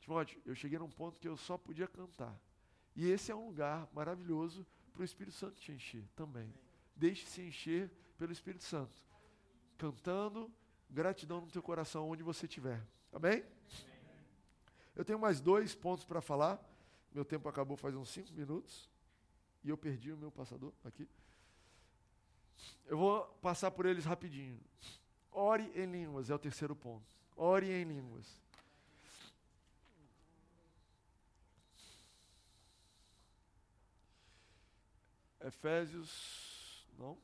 Timóteo, eu cheguei num ponto que eu só podia cantar. E esse é um lugar maravilhoso para o Espírito Santo te encher também. Deixe-se encher pelo Espírito Santo. Cantando, gratidão no teu coração onde você estiver. Amém? Eu tenho mais dois pontos para falar. Meu tempo acabou faz uns cinco minutos. E eu perdi o meu passador aqui. Eu vou passar por eles rapidinho. Ore em línguas é o terceiro ponto. Ore em línguas. Efésios, não?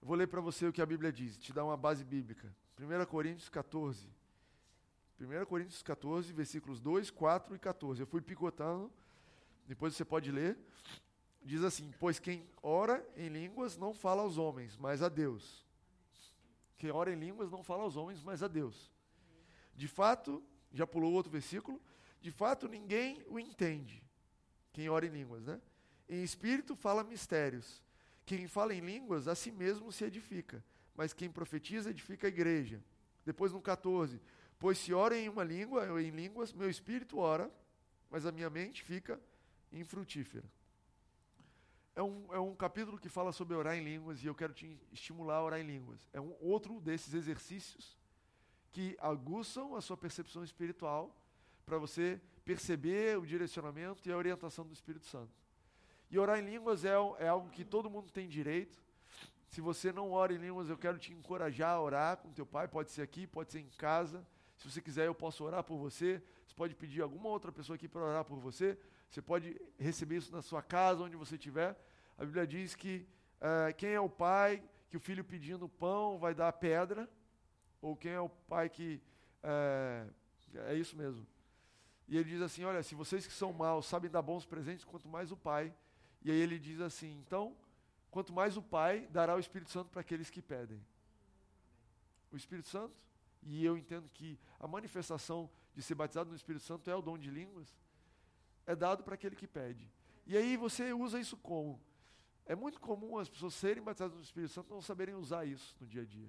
Eu vou ler para você o que a Bíblia diz, te dá uma base bíblica. 1 Coríntios 14. 1 Coríntios 14, versículos 2, 4 e 14. Eu fui picotando, depois você pode ler. Diz assim: Pois quem ora em línguas não fala aos homens, mas a Deus. Quem ora em línguas não fala aos homens, mas a Deus. De fato, já pulou outro versículo. De fato, ninguém o entende. Quem ora em línguas, né? Em espírito fala mistérios. Quem fala em línguas, a si mesmo se edifica. Mas quem profetiza, edifica a igreja. Depois no 14. Pois se ora em uma língua, ou em línguas, meu espírito ora, mas a minha mente fica infrutífera. É um, é um capítulo que fala sobre orar em línguas e eu quero te estimular a orar em línguas. É um outro desses exercícios que aguçam a sua percepção espiritual para você perceber o direcionamento e a orientação do Espírito Santo. E orar em línguas é, é algo que todo mundo tem direito. Se você não ora em línguas, eu quero te encorajar a orar com teu pai. Pode ser aqui, pode ser em casa. Se você quiser, eu posso orar por você. Você pode pedir alguma outra pessoa aqui para orar por você. Você pode receber isso na sua casa, onde você estiver. A Bíblia diz que uh, quem é o pai que o filho pedindo pão vai dar pedra, ou quem é o pai que. Uh, é isso mesmo. E ele diz assim: Olha, se vocês que são maus sabem dar bons presentes, quanto mais o pai. E aí ele diz assim: Então, quanto mais o pai dará o Espírito Santo para aqueles que pedem. O Espírito Santo, e eu entendo que a manifestação de ser batizado no Espírito Santo é o dom de línguas, é dado para aquele que pede. E aí você usa isso como? É muito comum as pessoas serem batizadas no Espírito Santo não saberem usar isso no dia a dia.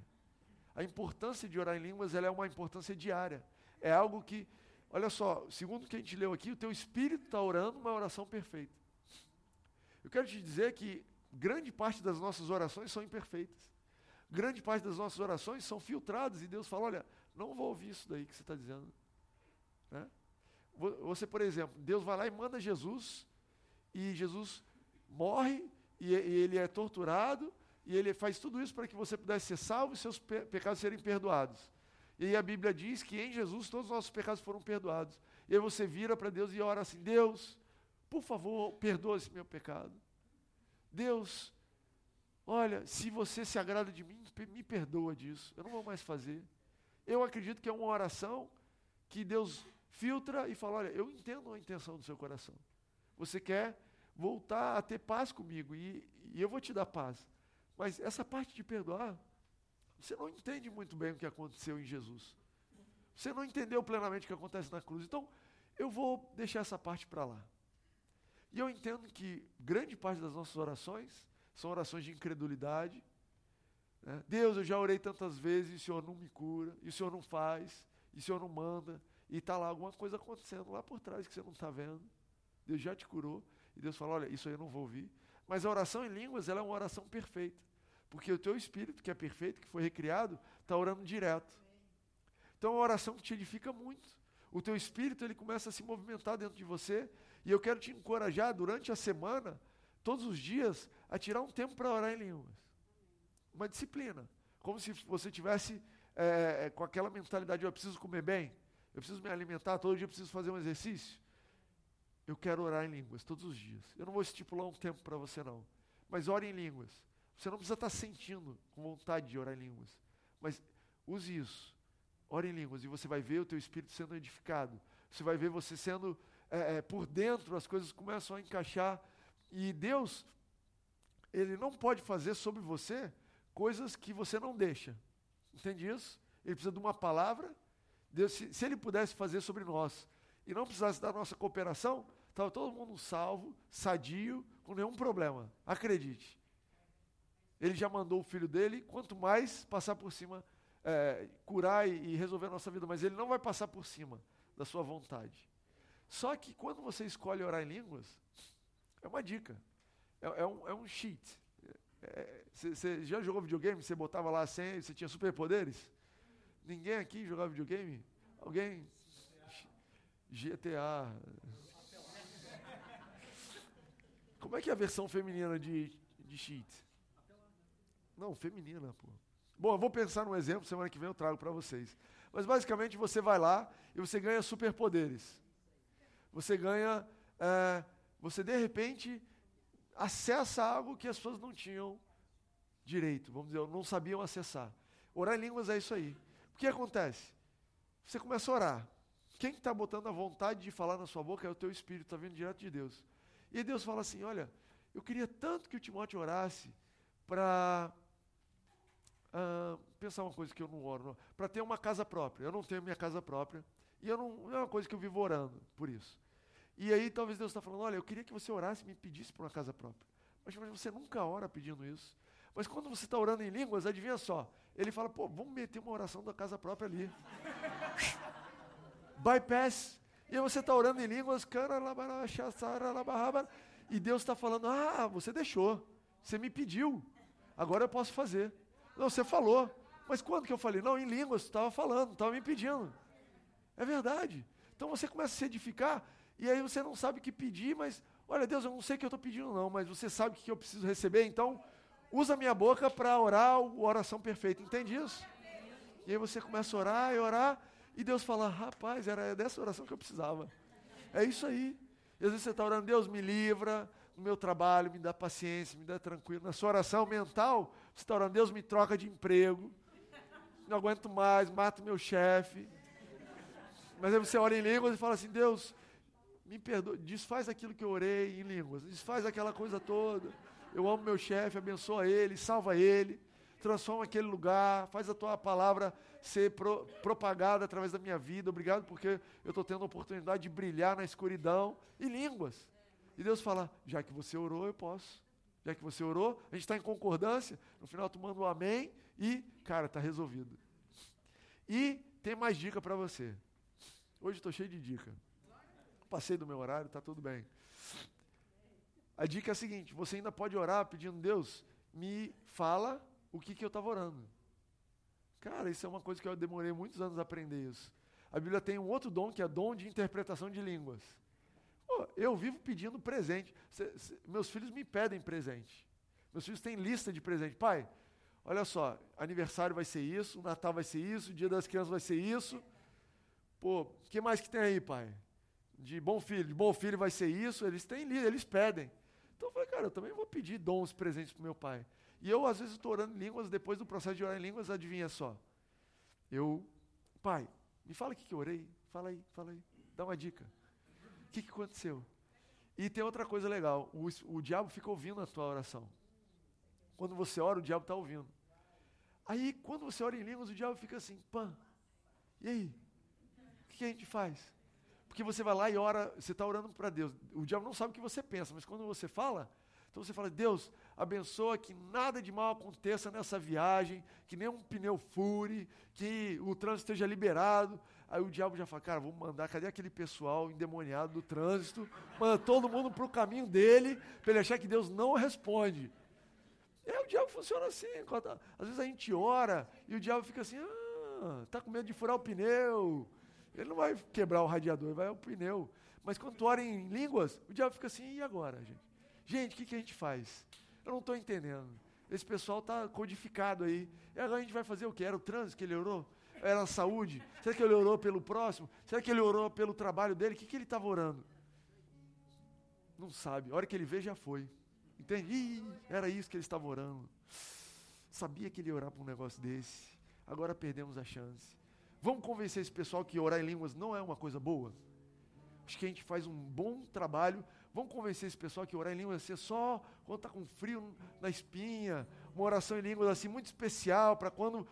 A importância de orar em línguas ela é uma importância diária. É algo que, olha só, segundo o que a gente leu aqui, o teu espírito está orando uma oração perfeita. Eu quero te dizer que grande parte das nossas orações são imperfeitas. Grande parte das nossas orações são filtradas e Deus fala: olha, não vou ouvir isso daí que você está dizendo. Né? Você, por exemplo, Deus vai lá e manda Jesus, e Jesus morre, e, ele é torturado, e ele faz tudo isso para que você pudesse ser salvo e seus pe pecados serem perdoados. E aí a Bíblia diz que em Jesus todos os nossos pecados foram perdoados. E aí você vira para Deus e ora assim: Deus, por favor, perdoa esse meu pecado. Deus, olha, se você se agrada de mim, me perdoa disso. Eu não vou mais fazer. Eu acredito que é uma oração que Deus filtra e fala: olha, eu entendo a intenção do seu coração. Você quer voltar a ter paz comigo e, e eu vou te dar paz. Mas essa parte de perdoar, você não entende muito bem o que aconteceu em Jesus. Você não entendeu plenamente o que acontece na cruz. Então, eu vou deixar essa parte para lá. E eu entendo que grande parte das nossas orações são orações de incredulidade. Né? Deus, eu já orei tantas vezes e o Senhor não me cura, e o Senhor não faz, e o Senhor não manda, e está lá alguma coisa acontecendo lá por trás que você não está vendo. Deus já te curou, e Deus fala: olha, isso aí eu não vou ouvir. Mas a oração em línguas ela é uma oração perfeita, porque o teu espírito, que é perfeito, que foi recriado, está orando direto. Então é uma oração que te edifica muito. O teu espírito ele começa a se movimentar dentro de você e eu quero te encorajar durante a semana, todos os dias, a tirar um tempo para orar em línguas. Uma disciplina. Como se você tivesse é, com aquela mentalidade: eu preciso comer bem, eu preciso me alimentar, todo dia eu preciso fazer um exercício. Eu quero orar em línguas todos os dias. Eu não vou estipular um tempo para você, não. Mas ore em línguas. Você não precisa estar sentindo com vontade de orar em línguas. Mas use isso. Ore em línguas e você vai ver o teu espírito sendo edificado. Você vai ver você sendo é, é, por dentro as coisas começam a encaixar. E Deus, Ele não pode fazer sobre você coisas que você não deixa. Entende isso? Ele precisa de uma palavra. Deus, se, se Ele pudesse fazer sobre nós e não precisasse da nossa cooperação, estava todo mundo salvo, sadio, com nenhum problema. Acredite. Ele já mandou o filho dele, quanto mais passar por cima, é, curar e, e resolver a nossa vida, mas ele não vai passar por cima da sua vontade. Só que quando você escolhe orar em línguas, é uma dica. É, é um, é um cheat. Você é, já jogou videogame? Você botava lá a senha e você tinha superpoderes? Ninguém aqui jogava videogame? Alguém? GTA. Como é que é a versão feminina de, de cheat? Não, feminina, pô. Bom, eu vou pensar num exemplo, semana que vem eu trago para vocês. Mas basicamente você vai lá e você ganha superpoderes você ganha, é, você de repente acessa algo que as pessoas não tinham direito, vamos dizer, não sabiam acessar. Orar em línguas é isso aí. O que acontece? Você começa a orar. Quem está botando a vontade de falar na sua boca é o teu espírito, está vindo direto de Deus. E Deus fala assim: Olha, eu queria tanto que o Timóteo orasse para uh, pensar uma coisa que eu não oro, para ter uma casa própria. Eu não tenho minha casa própria. E eu não, não é uma coisa que eu vivo orando por isso. E aí talvez Deus está falando, olha, eu queria que você orasse e me pedisse por uma casa própria. Mas, mas você nunca ora pedindo isso. Mas quando você está orando em línguas, adivinha só, ele fala, pô, vamos meter uma oração da casa própria ali. Bypass. E aí você está orando em línguas, e Deus está falando, ah, você deixou, você me pediu, agora eu posso fazer. Não, você falou. Mas quando que eu falei? Não, em línguas, estava falando, estava me pedindo. É verdade. Então você começa a se edificar e aí você não sabe o que pedir, mas, olha, Deus, eu não sei o que eu estou pedindo, não, mas você sabe o que eu preciso receber, então usa minha boca para orar a oração perfeita. Entende isso? E aí você começa a orar e orar, e Deus fala, rapaz, era dessa oração que eu precisava. É isso aí. E às vezes você está orando, Deus me livra no meu trabalho, me dá paciência, me dá tranquilo. Na sua oração mental, você está orando, Deus me troca de emprego, não aguento mais, mata o meu chefe. Mas aí você ora em línguas e fala assim, Deus, me perdoa, desfaz aquilo que eu orei em línguas, desfaz aquela coisa toda. Eu amo meu chefe, abençoa ele, salva ele. transforma aquele lugar, faz a tua palavra ser pro, propagada através da minha vida. Obrigado porque eu estou tendo a oportunidade de brilhar na escuridão e línguas. E Deus fala: já que você orou, eu posso. Já que você orou, a gente está em concordância. No final, tu manda um amém e, cara, está resolvido. E tem mais dica para você. Hoje estou cheio de dica. Passei do meu horário, está tudo bem. A dica é a seguinte: você ainda pode orar pedindo, Deus, me fala o que, que eu estava orando. Cara, isso é uma coisa que eu demorei muitos anos a aprender isso. A Bíblia tem um outro dom que é dom de interpretação de línguas. Pô, eu vivo pedindo presente. Cê, meus filhos me pedem presente. Meus filhos têm lista de presente. Pai, olha só, aniversário vai ser isso, Natal vai ser isso, Dia das Crianças vai ser isso. Pô, o que mais que tem aí, pai? De bom filho, de bom filho vai ser isso. Eles têm eles pedem. Então eu falei, cara, eu também vou pedir dons presentes para meu pai. E eu, às vezes, estou orando em línguas, depois do processo de orar em línguas, adivinha só. Eu, pai, me fala o que, que eu orei. Fala aí, fala aí. Dá uma dica que, que aconteceu? E tem outra coisa legal: o, o diabo fica ouvindo a tua oração. Quando você ora, o diabo está ouvindo. Aí, quando você ora em línguas, o diabo fica assim: pã, e aí? O que, que a gente faz? Porque você vai lá e ora, você está orando para Deus. O diabo não sabe o que você pensa, mas quando você fala, então você fala: Deus, abençoa que nada de mal aconteça nessa viagem, que nenhum pneu fure, que o trânsito esteja liberado. Aí o diabo já fala, cara, vamos mandar, cadê aquele pessoal endemoniado do trânsito? Manda todo mundo para o caminho dele, para ele achar que Deus não responde. Aí o diabo funciona assim. Às vezes a gente ora e o diabo fica assim, ah, tá com medo de furar o pneu. Ele não vai quebrar o radiador, vai o pneu. Mas quando tu ora em línguas, o diabo fica assim, e agora, gente? Gente, o que, que a gente faz? Eu não estou entendendo. Esse pessoal está codificado aí. E agora a gente vai fazer o que? Era o trânsito que ele orou? Era a saúde? Será que ele orou pelo próximo? Será que ele orou pelo trabalho dele? O que, que ele estava orando? Não sabe. A hora que ele vê, já foi. Entende? Ih, era isso que ele estava orando. Sabia que ele ia orar para um negócio desse. Agora perdemos a chance. Vamos convencer esse pessoal que orar em línguas não é uma coisa boa? Acho que a gente faz um bom trabalho. Vamos convencer esse pessoal que orar em línguas é só quando está com frio na espinha, uma oração em línguas assim muito especial para quando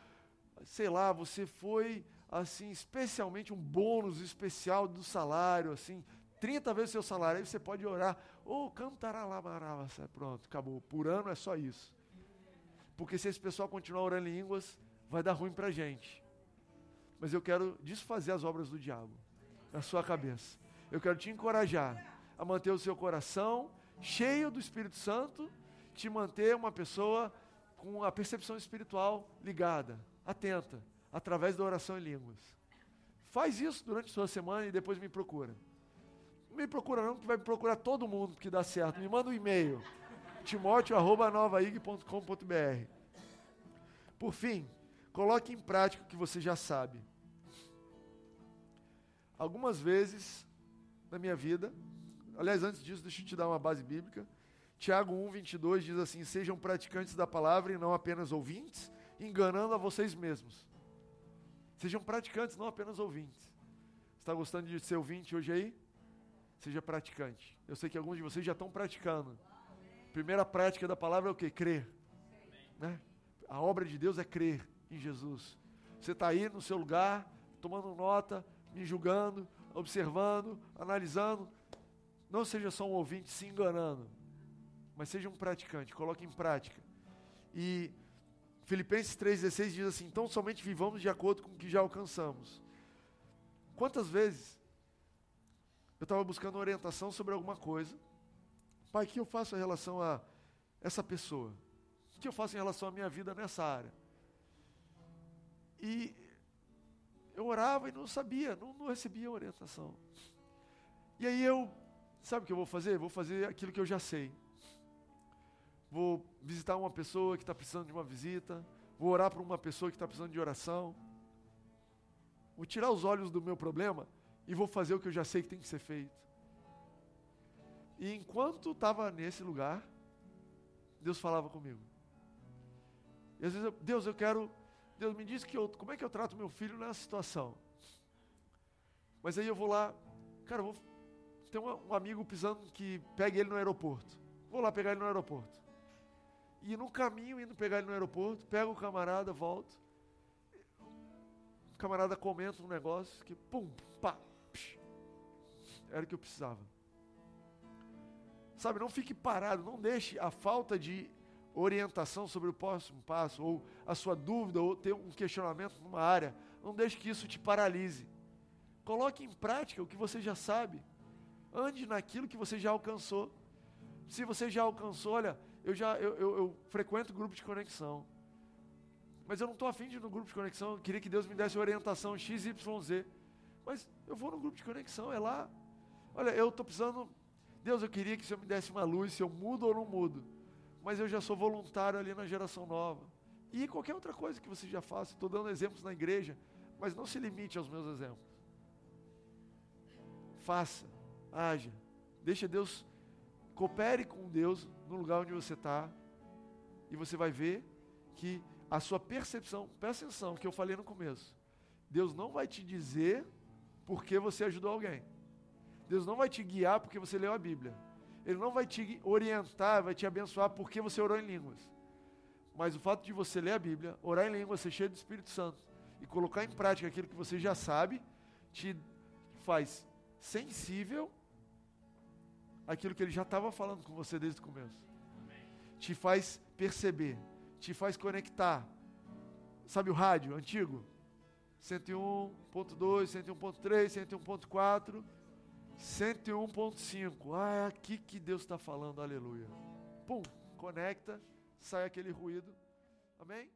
sei lá, você foi assim, especialmente um bônus especial do salário, assim, 30 vezes seu salário, aí você pode orar, ou cantará lá, pronto, acabou. Por ano é só isso. Porque se esse pessoal continuar orando em línguas, vai dar ruim para a gente. Mas eu quero desfazer as obras do diabo na sua cabeça. Eu quero te encorajar a manter o seu coração cheio do Espírito Santo, te manter uma pessoa com a percepção espiritual ligada atenta, através da oração em línguas. Faz isso durante a sua semana e depois me procura. Não me procura não, que vai me procurar todo mundo que dá certo. Me manda um e-mail. timoteo.novaig.com.br Por fim, coloque em prática o que você já sabe. Algumas vezes na minha vida, aliás, antes disso, deixa eu te dar uma base bíblica. Tiago 1, 22 diz assim: Sejam praticantes da palavra e não apenas ouvintes, enganando a vocês mesmos. Sejam praticantes, não apenas ouvintes. Está gostando de ser ouvinte hoje aí? Seja praticante. Eu sei que alguns de vocês já estão praticando. Primeira prática da palavra é o que? Crer. Né? A obra de Deus é crer em Jesus. Você está aí no seu lugar, tomando nota, me julgando, observando, analisando. Não seja só um ouvinte se enganando, mas seja um praticante, coloque em prática. E Filipenses 3,16 diz assim: então somente vivamos de acordo com o que já alcançamos. Quantas vezes eu estava buscando orientação sobre alguma coisa, pai, o que eu faço em relação a essa pessoa? O que eu faço em relação à minha vida nessa área? E eu orava e não sabia, não, não recebia orientação. E aí eu, sabe o que eu vou fazer? Vou fazer aquilo que eu já sei vou visitar uma pessoa que está precisando de uma visita, vou orar para uma pessoa que está precisando de oração, vou tirar os olhos do meu problema e vou fazer o que eu já sei que tem que ser feito. E enquanto estava nesse lugar, Deus falava comigo. E às vezes, eu, Deus, eu quero, Deus me diz que eu, como é que eu trato meu filho nessa situação. Mas aí eu vou lá, cara, vou, tem um, amigo pisando que pega ele no aeroporto. Vou lá pegar ele no aeroporto. E no caminho, indo pegar ele no aeroporto, pega o camarada, volta. O camarada comenta um negócio que, pum, pá, psh, era o que eu precisava. Sabe, não fique parado, não deixe a falta de orientação sobre o próximo passo, ou a sua dúvida, ou ter um questionamento numa área, não deixe que isso te paralise. Coloque em prática o que você já sabe. Ande naquilo que você já alcançou. Se você já alcançou, olha, eu já eu, eu, eu frequento grupo de conexão. Mas eu não estou afim de ir no grupo de conexão. Eu queria que Deus me desse orientação XYZ. Mas eu vou no grupo de conexão, é lá. Olha, eu estou precisando Deus, eu queria que o Senhor me desse uma luz, se eu mudo ou não mudo. Mas eu já sou voluntário ali na geração nova. E qualquer outra coisa que você já faça. Estou dando exemplos na igreja, mas não se limite aos meus exemplos. Faça, haja. Deixa Deus, coopere com Deus no lugar onde você está. E você vai ver que a sua percepção, presta atenção, que eu falei no começo. Deus não vai te dizer porque você ajudou alguém. Deus não vai te guiar porque você leu a Bíblia. Ele não vai te orientar, vai te abençoar porque você orou em línguas. Mas o fato de você ler a Bíblia, orar em línguas, ser cheio do Espírito Santo e colocar em prática aquilo que você já sabe, te faz sensível àquilo que ele já estava falando com você desde o começo. Te faz perceber, te faz conectar. Sabe o rádio antigo? 101.2, 101.3, 101.4 101.5. Ah, é aqui que Deus está falando, aleluia. Pum, conecta, sai aquele ruído. Amém?